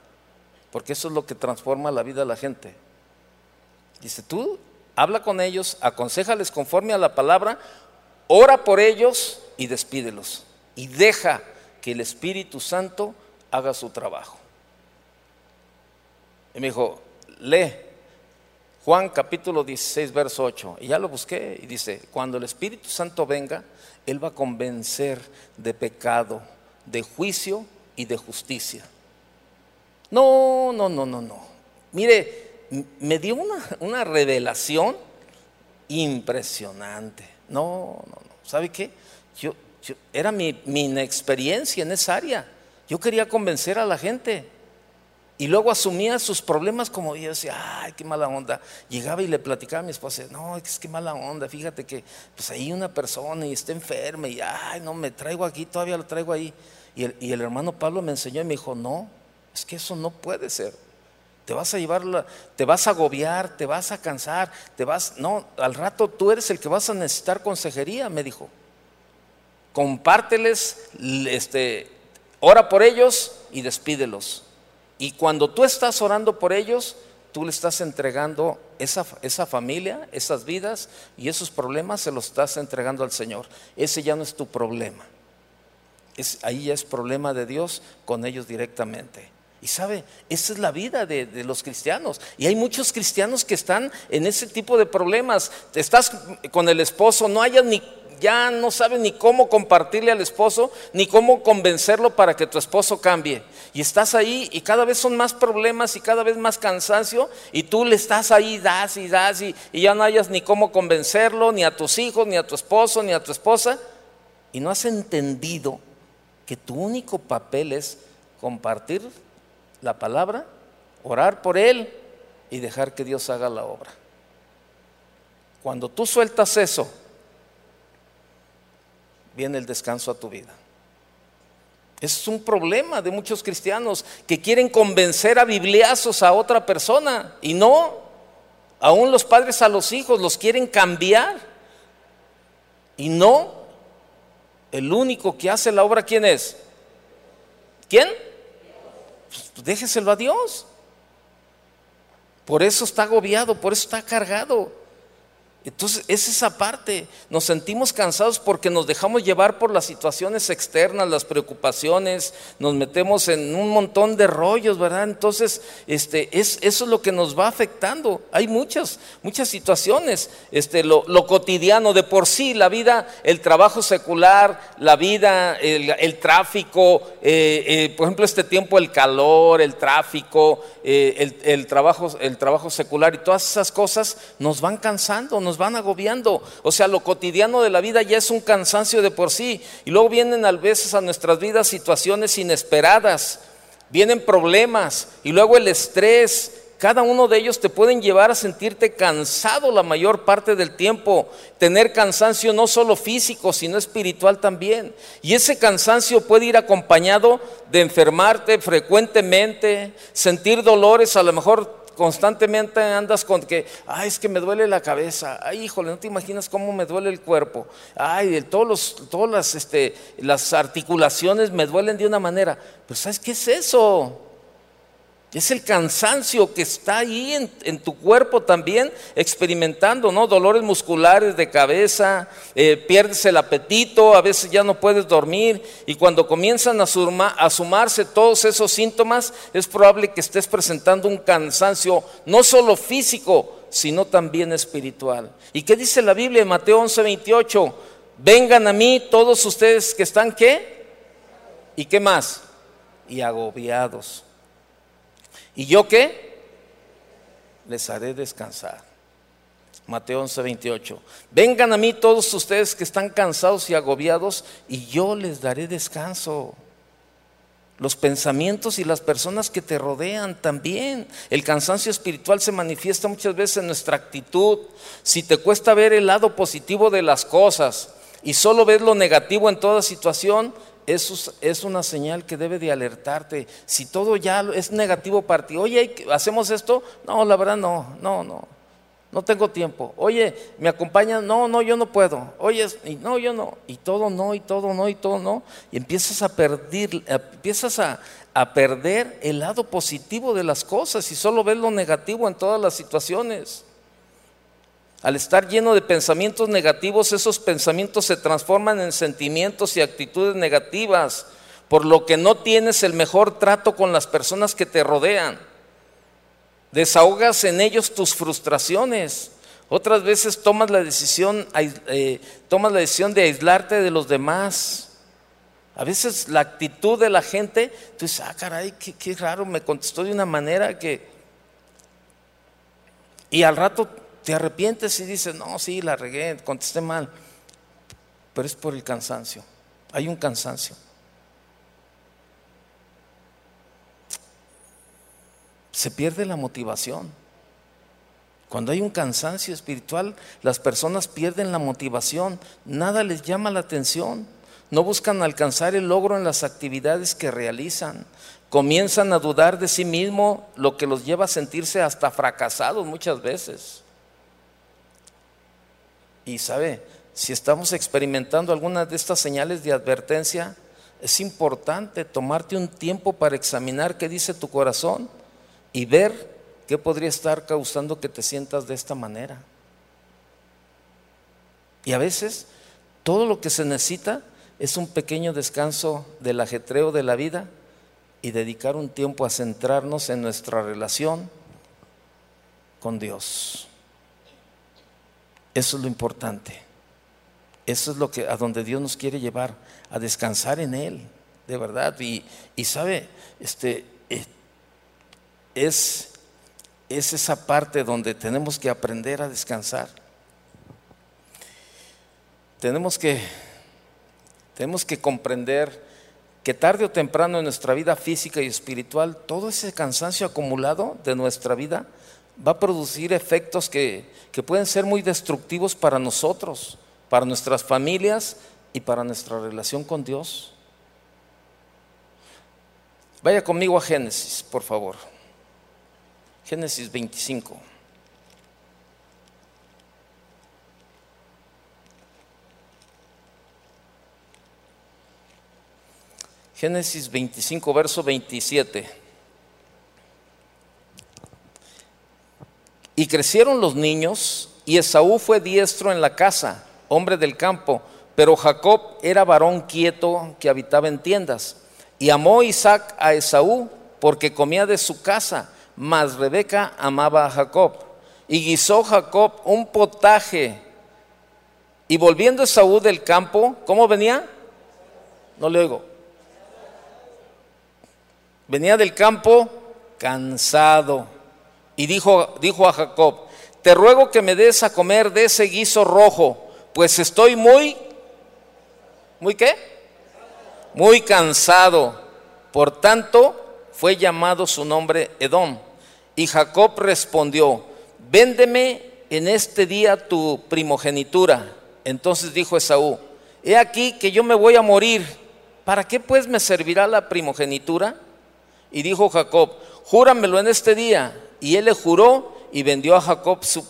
porque eso es lo que transforma la vida de la gente. Dice, tú habla con ellos, aconsejales conforme a la palabra, ora por ellos y despídelos. Y deja que el Espíritu Santo haga su trabajo. Y me dijo, lee Juan capítulo 16, verso 8. Y ya lo busqué y dice, cuando el Espíritu Santo venga, Él va a convencer de pecado, de juicio y de justicia. No, no, no, no, no. Mire, me dio una, revelación impresionante. No, no, no. ¿Sabe qué? Yo, era mi, mi inexperiencia en esa área. Yo quería convencer a la gente. Y luego asumía sus problemas como yo decía, ay, qué mala onda. Llegaba y le platicaba a mi esposa, no, es que mala onda, fíjate que pues ahí una persona y está enferma y ay, no, me traigo aquí, todavía lo traigo ahí. Y el, y el hermano Pablo me enseñó y me dijo, no, es que eso no puede ser. Te vas a llevar, te vas a agobiar, te vas a cansar, te vas, no, al rato tú eres el que vas a necesitar consejería, me dijo. Compárteles, este, ora por ellos y despídelos. Y cuando tú estás orando por ellos, tú le estás entregando esa, esa, familia, esas vidas y esos problemas, se los estás entregando al Señor. Ese ya no es tu problema. Es, ahí ya es problema de Dios con ellos directamente. Y sabe, esa es la vida de, de, los cristianos. Y hay muchos cristianos que están en ese tipo de problemas. Estás con el esposo, no hayas ni ya no sabes ni cómo compartirle al esposo, ni cómo convencerlo para que tu esposo cambie. Y estás ahí y cada vez son más problemas y cada vez más cansancio y tú le estás ahí, das y das y, ya no hayas ni cómo convencerlo, ni a tus hijos, ni a tu esposo, ni a tu esposa. Y no has entendido que tu único papel es compartir la palabra, orar por él y dejar que Dios haga la obra. Cuando tú sueltas eso, viene el descanso a tu vida. Es un problema de muchos cristianos que quieren convencer a bibliazos a otra persona y no, aún los padres a los hijos los quieren cambiar y no, el único que hace la obra, ¿quién es? ¿Quién? Pues déjeselo a Dios. Por eso está agobiado, por eso está cargado. Entonces es esa parte, nos sentimos cansados porque nos dejamos llevar por las situaciones externas, las preocupaciones, nos metemos en un montón de rollos, ¿verdad? Entonces, este, es, eso es lo que nos va afectando. Hay muchas, muchas situaciones, este, lo, cotidiano de por sí, la vida, el trabajo secular, la vida, el, tráfico, eh, eh, por ejemplo, este tiempo, el calor, el tráfico, eh, el, trabajo, el trabajo secular y todas esas cosas nos van cansando, nos van agobiando. O sea, lo cotidiano de la vida ya es un cansancio de por sí. Y luego vienen a veces a nuestras vidas situaciones inesperadas, vienen problemas y luego el estrés. Cada uno de ellos te pueden llevar a sentirte cansado la mayor parte del tiempo, tener cansancio no solo físico, sino espiritual también. Y ese cansancio puede ir acompañado de enfermarte frecuentemente, sentir dolores a lo mejor constantemente andas con que, ay, es que me duele la cabeza, ay, híjole, no te imaginas cómo me duele el cuerpo, ay, todos los, todas las, este, las articulaciones me duelen de una manera. Pero ¿sabes qué es eso? Es el cansancio que está ahí en, tu cuerpo también experimentando, ¿no? Dolores musculares de cabeza, eh, pierdes el apetito, a veces ya no puedes dormir y cuando comienzan a, a sumarse todos esos síntomas es probable que estés presentando un cansancio no solo físico, sino también espiritual. ¿Y qué dice la Biblia en Mateo 11, 28? Vengan a mí todos ustedes que están qué? ¿Y qué más? Y agobiados ¿Y yo qué? Les haré descansar. Mateo 11, 28. Vengan a mí todos ustedes que están cansados y agobiados y yo les daré descanso. Los pensamientos y las personas que te rodean también. El cansancio espiritual se manifiesta muchas veces en nuestra actitud. Si te cuesta ver el lado positivo de las cosas y solo ves lo negativo en toda situación, eso es una señal que debe de alertarte. Si todo ya es negativo para ti, oye, ¿hacemos esto? No, la verdad no, no, no. no tengo tiempo. Oye, ¿me acompañan? No, no, yo no puedo. Oye, no, yo no. Y todo no, y todo no, y todo no. Y empiezas a perder, empiezas a, a perder el lado positivo de las cosas y solo ves lo negativo en todas las situaciones. Al estar lleno de pensamientos negativos, esos pensamientos se transforman en sentimientos y actitudes negativas, por lo que no tienes el mejor trato con las personas que te rodean. Desahogas en ellos tus frustraciones. Otras veces tomas la decisión, eh, tomas la decisión de aislarte de los demás. A veces la actitud de la gente, tú dices, ah, caray, qué, qué raro, me contestó de una manera que... Y al rato te arrepientes y dices, no, sí, la regué, contesté mal. Pero es por el cansancio. Hay un cansancio. se pierde la motivación. Cuando hay un cansancio espiritual, las personas pierden la motivación, nada les llama la atención, no buscan alcanzar el logro en las actividades que realizan, comienzan a dudar de sí mismo, lo que los lleva a sentirse hasta fracasados muchas veces. Y sabe, si estamos experimentando algunas de estas señales de advertencia, es importante tomarte un tiempo para examinar qué dice tu corazón y ver qué podría estar causando que te sientas de esta manera. Y a veces todo lo que se necesita es un pequeño descanso del ajetreo de la vida y dedicar un tiempo a centrarnos en nuestra relación con Dios. Eso es lo importante. Eso es lo que a donde Dios nos quiere llevar, a descansar en Él, de verdad. Y, y sabe, este, eh, es, es esa parte donde tenemos que aprender a descansar. Tenemos que, tenemos que comprender que tarde o temprano en nuestra vida física y espiritual, todo ese cansancio acumulado de nuestra vida va a producir efectos que, que pueden ser muy destructivos para nosotros, para nuestras familias y para nuestra relación con Dios. Vaya conmigo a Génesis, por favor. Génesis 25. Génesis 25, verso 27. Y crecieron los niños, y Esaú fue diestro en la casa, hombre del campo, pero Jacob era varón quieto que habitaba en tiendas. Y amó Isaac a Esaú porque comía de su casa mas Rebeca amaba a Jacob. Y guisó Jacob un potaje. Y volviendo Saúl del campo, ¿cómo venía? No le oigo. Venía del campo cansado. Y dijo, dijo a Jacob, te ruego que me des a comer de ese guiso rojo, pues estoy muy, ¿muy qué? Muy cansado. Por tanto, fue llamado su nombre Edom. Y Jacob respondió, véndeme en este día tu primogenitura. Entonces dijo Esaú, he aquí que yo me voy a morir, ¿para qué pues me servirá la primogenitura? Y dijo Jacob, júramelo en este día. Y él le juró y vendió a Jacob su,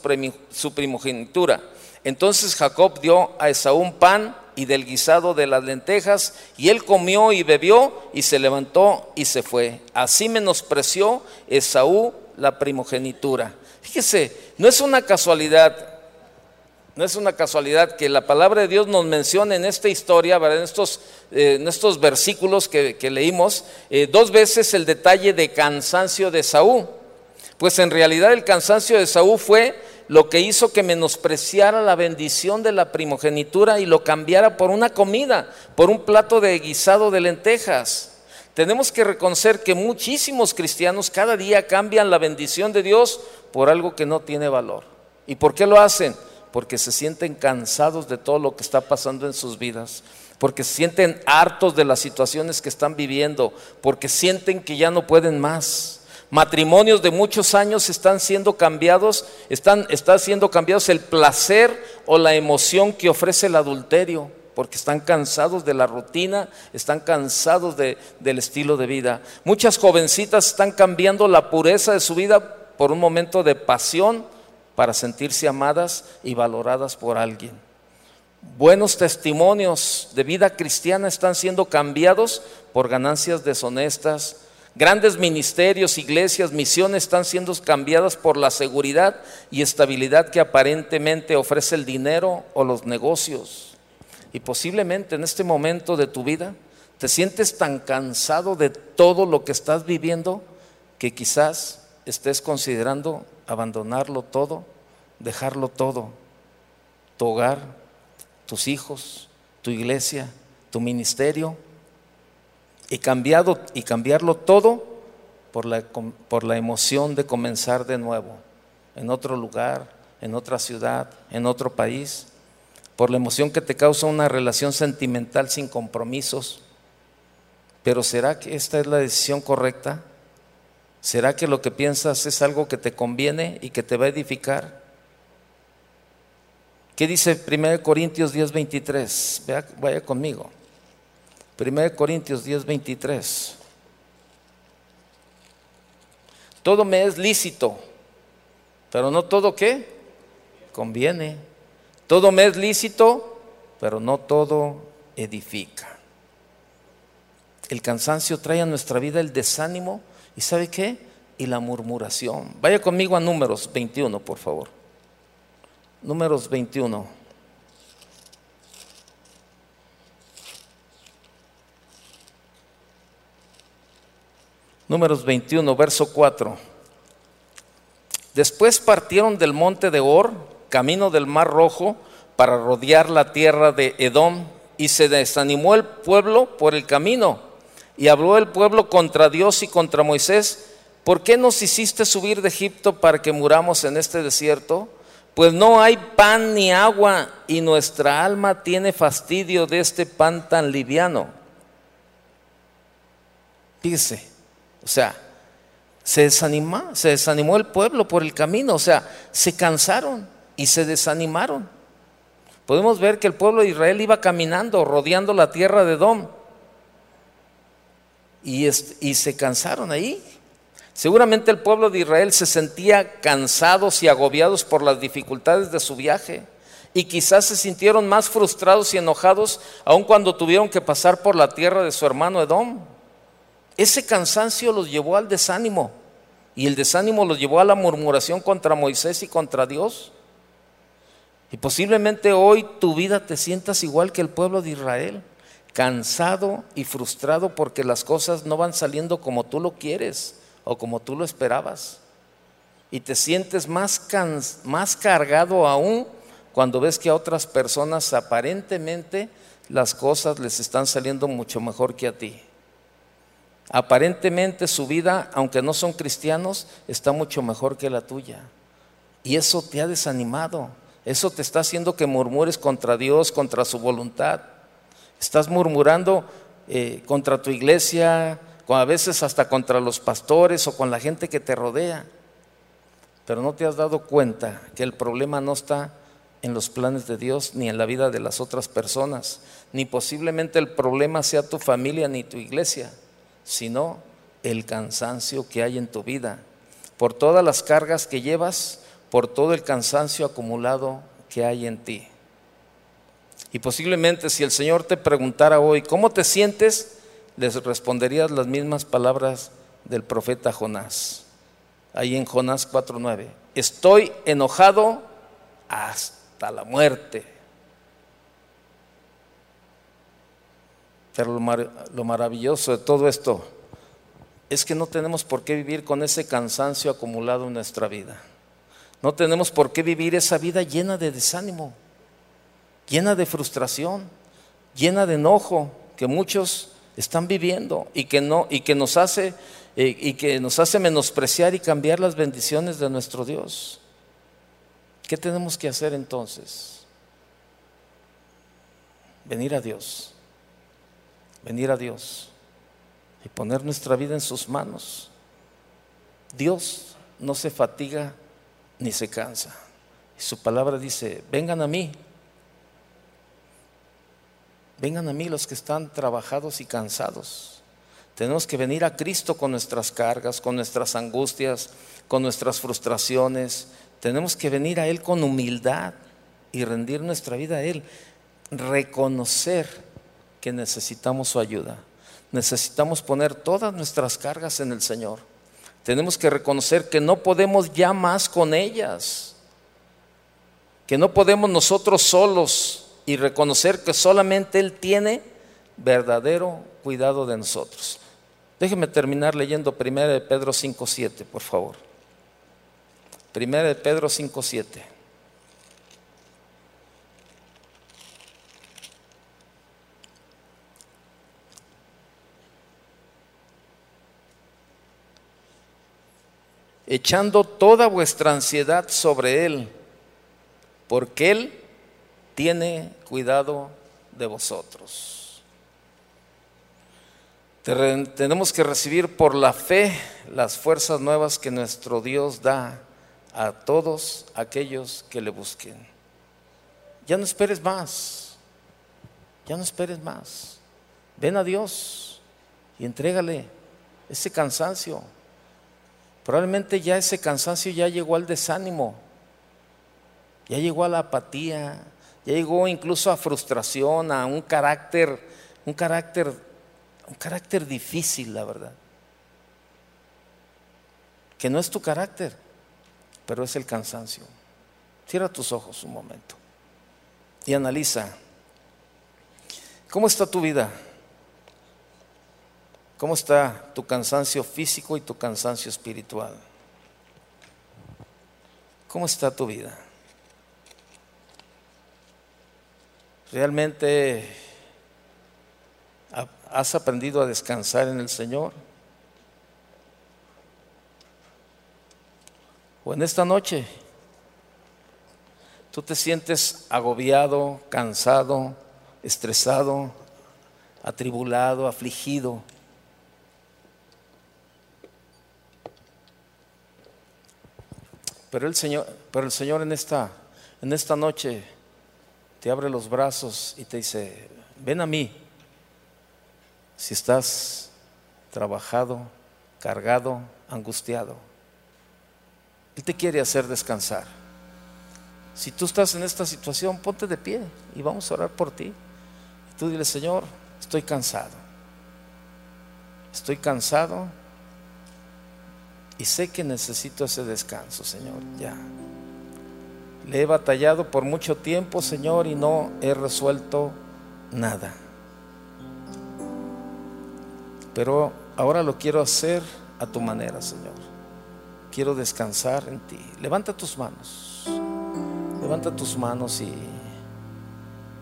su primogenitura. Entonces Jacob dio a Esaú un pan y del guisado de las lentejas, y él comió y bebió y se levantó y se fue. Así menospreció Esaú la primogenitura. Fíjese, no es una casualidad, no es una casualidad que la palabra de Dios nos mencione en esta historia, en estos, eh, en estos versículos que, leímos, eh, dos veces el detalle de cansancio de Saúl. Pues en realidad el cansancio de Saúl fue lo que hizo que menospreciara la bendición de la primogenitura y lo cambiara por una comida, por un plato de guisado de lentejas. Tenemos que reconocer que muchísimos cristianos cada día cambian la bendición de Dios por algo que no tiene valor. ¿Y por qué lo hacen? Porque se sienten cansados de todo lo que está pasando en sus vidas, porque se sienten hartos de las situaciones que están viviendo, porque sienten que ya no pueden más. Matrimonios de muchos años están siendo cambiados, están, está siendo cambiados el placer o la emoción que ofrece el adulterio porque están cansados de la rutina, están cansados del estilo de vida. Muchas jovencitas están cambiando la pureza de su vida por un momento de pasión para sentirse amadas y valoradas por alguien. Buenos testimonios de vida cristiana están siendo cambiados por ganancias deshonestas. Grandes ministerios, iglesias, misiones están siendo cambiadas por la seguridad y estabilidad que aparentemente ofrece el dinero o los negocios. Y posiblemente en este momento de tu vida te sientes tan cansado de todo lo que estás viviendo que quizás estés considerando abandonarlo todo, dejarlo todo, tu hogar, tus hijos, tu iglesia, tu ministerio, y, cambiado, y cambiarlo todo por la, por la emoción de comenzar de nuevo, en otro lugar, en otra ciudad, en otro país, por la emoción que te causa una relación sentimental sin compromisos. Pero ¿será que esta es la decisión correcta? ¿Será que lo que piensas es algo que te conviene y que te va a edificar? ¿Qué dice 1 Corintios 10, 23? vaya conmigo. 1 Corintios 10, 23. Todo me es lícito, pero no todo qué? Conviene. Todo me es lícito, pero no todo edifica. El cansancio trae a nuestra vida el desánimo y ¿sabe qué? Y la murmuración. Vaya conmigo a números 21, por favor. Números 21. Números 21, verso 4. Después partieron del monte de Or, camino del mar rojo, para rodear la tierra de Edom, y se desanimó el pueblo por el camino. Y habló el pueblo contra Dios y contra Moisés, ¿por qué nos hiciste subir de Egipto para que muramos en este desierto? Pues no hay pan ni agua y nuestra alma tiene fastidio de este pan tan liviano. Fíjese, o sea, se desanimó, se desanimó el pueblo por el camino, o sea, se cansaron y se desanimaron. Podemos ver que el pueblo de Israel iba caminando, rodeando la tierra de Dom, y, y se cansaron ahí. Seguramente el pueblo de Israel se sentía cansados y agobiados por las dificultades de su viaje y quizás se sintieron más frustrados y enojados aun cuando tuvieron que pasar por la tierra de su hermano Edom. Ese cansancio los llevó al desánimo y el desánimo los llevó a la murmuración contra Moisés y contra Dios. Y posiblemente hoy tu vida te sientas igual que el pueblo de Israel, cansado y frustrado porque las cosas no van saliendo como tú lo quieres o como tú lo esperabas. Y te sientes más, más cargado aún cuando ves que a otras personas aparentemente las cosas les están saliendo mucho mejor que a ti. Aparentemente su vida, aunque no son cristianos, está mucho mejor que la tuya. Y eso te ha desanimado. Eso te está haciendo que murmures contra Dios, contra su voluntad. Estás murmurando eh, contra tu iglesia, a veces hasta contra los pastores o con la gente que te rodea. Pero no te has dado cuenta que el problema no está en los planes de Dios ni en la vida de las otras personas, ni posiblemente el problema sea tu familia ni tu iglesia, sino el cansancio que hay en tu vida, por todas las cargas que llevas, por todo el cansancio acumulado que hay en ti. Y posiblemente si el Señor te preguntara hoy, ¿cómo te sientes? les responderías las mismas palabras del profeta Jonás. Ahí en Jonás 4:9. Estoy enojado hasta la muerte. Pero lo, maravilloso de todo esto es que no tenemos por qué vivir con ese cansancio acumulado en nuestra vida. No tenemos por qué vivir esa vida llena de desánimo, llena de frustración, llena de enojo, que muchos están viviendo y que, no, y que, nos, hace, eh, y que nos hace menospreciar y cambiar las bendiciones de nuestro Dios. ¿Qué tenemos que hacer entonces? Venir a Dios, venir a Dios y poner nuestra vida en sus manos. Dios no se fatiga ni se cansa. Y su palabra dice, vengan a mí Vengan a mí los que están trabajados y cansados. Tenemos que venir a Cristo con nuestras cargas, con nuestras angustias, con nuestras frustraciones. tenemos que venir a Él con humildad y rendir nuestra vida a Él. Reconocer que necesitamos su ayuda. Necesitamos poner todas nuestras cargas en el Señor. Tenemos que reconocer que no podemos ya más con ellas. Que no podemos nosotros solos y reconocer que solamente Él tiene verdadero cuidado de nosotros. Déjeme terminar leyendo 1 de Pedro 5.7, por favor. 1 de Pedro 5.7. echando toda vuestra ansiedad sobre Él, porque Él tiene cuidado de vosotros. Tenemos que recibir por la fe las fuerzas nuevas que nuestro Dios da a todos aquellos que le busquen. Ya no esperes más, ya no esperes más. Ven a Dios y entrégale ese cansancio. Probablemente ya ese cansancio ya llegó al desánimo, ya llegó a la apatía, ya llegó incluso a frustración, a un carácter, un carácter, un carácter difícil, la verdad. Que no es tu carácter, pero es el cansancio. Cierra tus ojos un momento y analiza. ¿Cómo está tu vida? ¿Cómo está tu cansancio físico y tu cansancio espiritual? ¿Cómo está tu vida? ¿Realmente has aprendido a descansar en el Señor? ¿O en esta noche tú te sientes agobiado, cansado, estresado, atribulado, afligido? Pero el Señor, pero el Señor en esta, en esta noche te abre los brazos y te dice, ven a mí. Si estás trabajado, cargado, angustiado, Él te quiere hacer descansar. Si tú estás en esta situación, ponte de pie y vamos a orar por ti. Y tú dile, Señor, estoy cansado. Estoy cansado y sé que necesito ese descanso, Señor, ya. Le he batallado por mucho tiempo, Señor, y no he resuelto nada. Pero ahora lo quiero hacer a tu manera, Señor. Quiero descansar en ti. Levanta tus manos. Levanta tus manos y,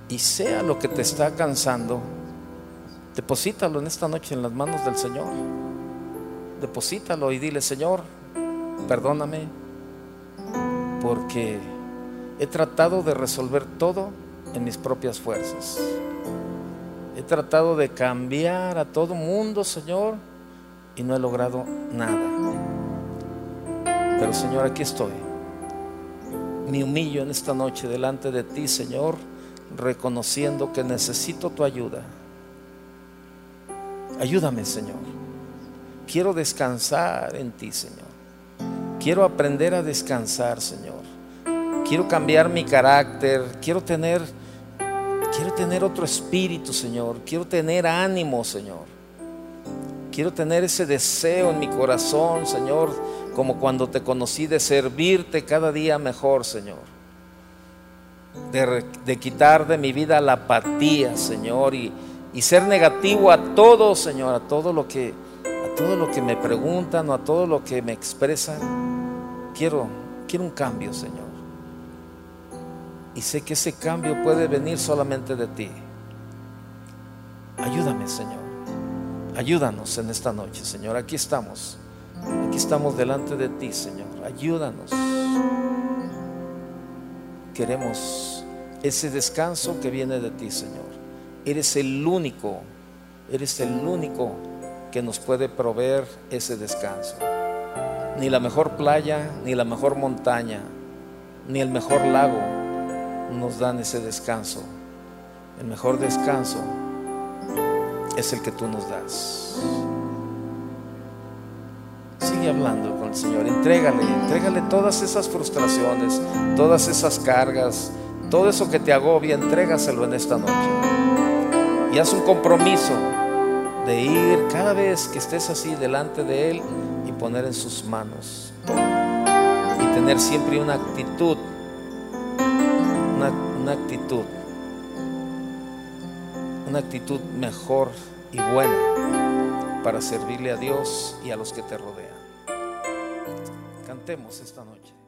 y sea lo que te está cansando, deposítalo en esta noche en las manos del Señor deposítalo y dile, Señor, perdóname, porque he tratado de resolver todo en mis propias fuerzas. He tratado de cambiar a todo mundo, Señor, y no he logrado nada. Pero Señor, aquí estoy. Me humillo en esta noche delante de ti, Señor, reconociendo que necesito tu ayuda. Ayúdame, Señor. Quiero descansar en ti, Señor. Quiero aprender a descansar, Señor. Quiero cambiar mi carácter. Quiero tener, quiero tener otro espíritu, Señor. Quiero tener ánimo, Señor. Quiero tener ese deseo en mi corazón, Señor, como cuando te conocí, de servirte cada día mejor, Señor. De, quitar de mi vida la apatía, Señor, y, y ser negativo a todo, Señor, a todo lo que todo lo que me preguntan o a todo lo que me expresan, quiero, quiero un cambio, Señor. Y sé que ese cambio puede venir solamente de ti. Ayúdame, Señor. Ayúdanos en esta noche, Señor. Aquí estamos. Aquí estamos delante de ti, Señor. Ayúdanos. Queremos ese descanso que viene de ti, Señor. Eres el único, eres el único que nos puede proveer ese descanso. Ni la mejor playa, ni la mejor montaña, ni el mejor lago nos dan ese descanso. El mejor descanso es el que tú nos das. Sigue hablando con al Señor, entrégale, entrégale todas esas frustraciones, todas esas cargas, todo eso que te agobia, entrégaselo en esta noche. Y haz un compromiso de ir cada vez que estés así delante de Él y poner en sus manos. Y tener siempre una actitud, una actitud, una actitud mejor y buena para servirle a Dios y a los que te rodean. Cantemos esta noche.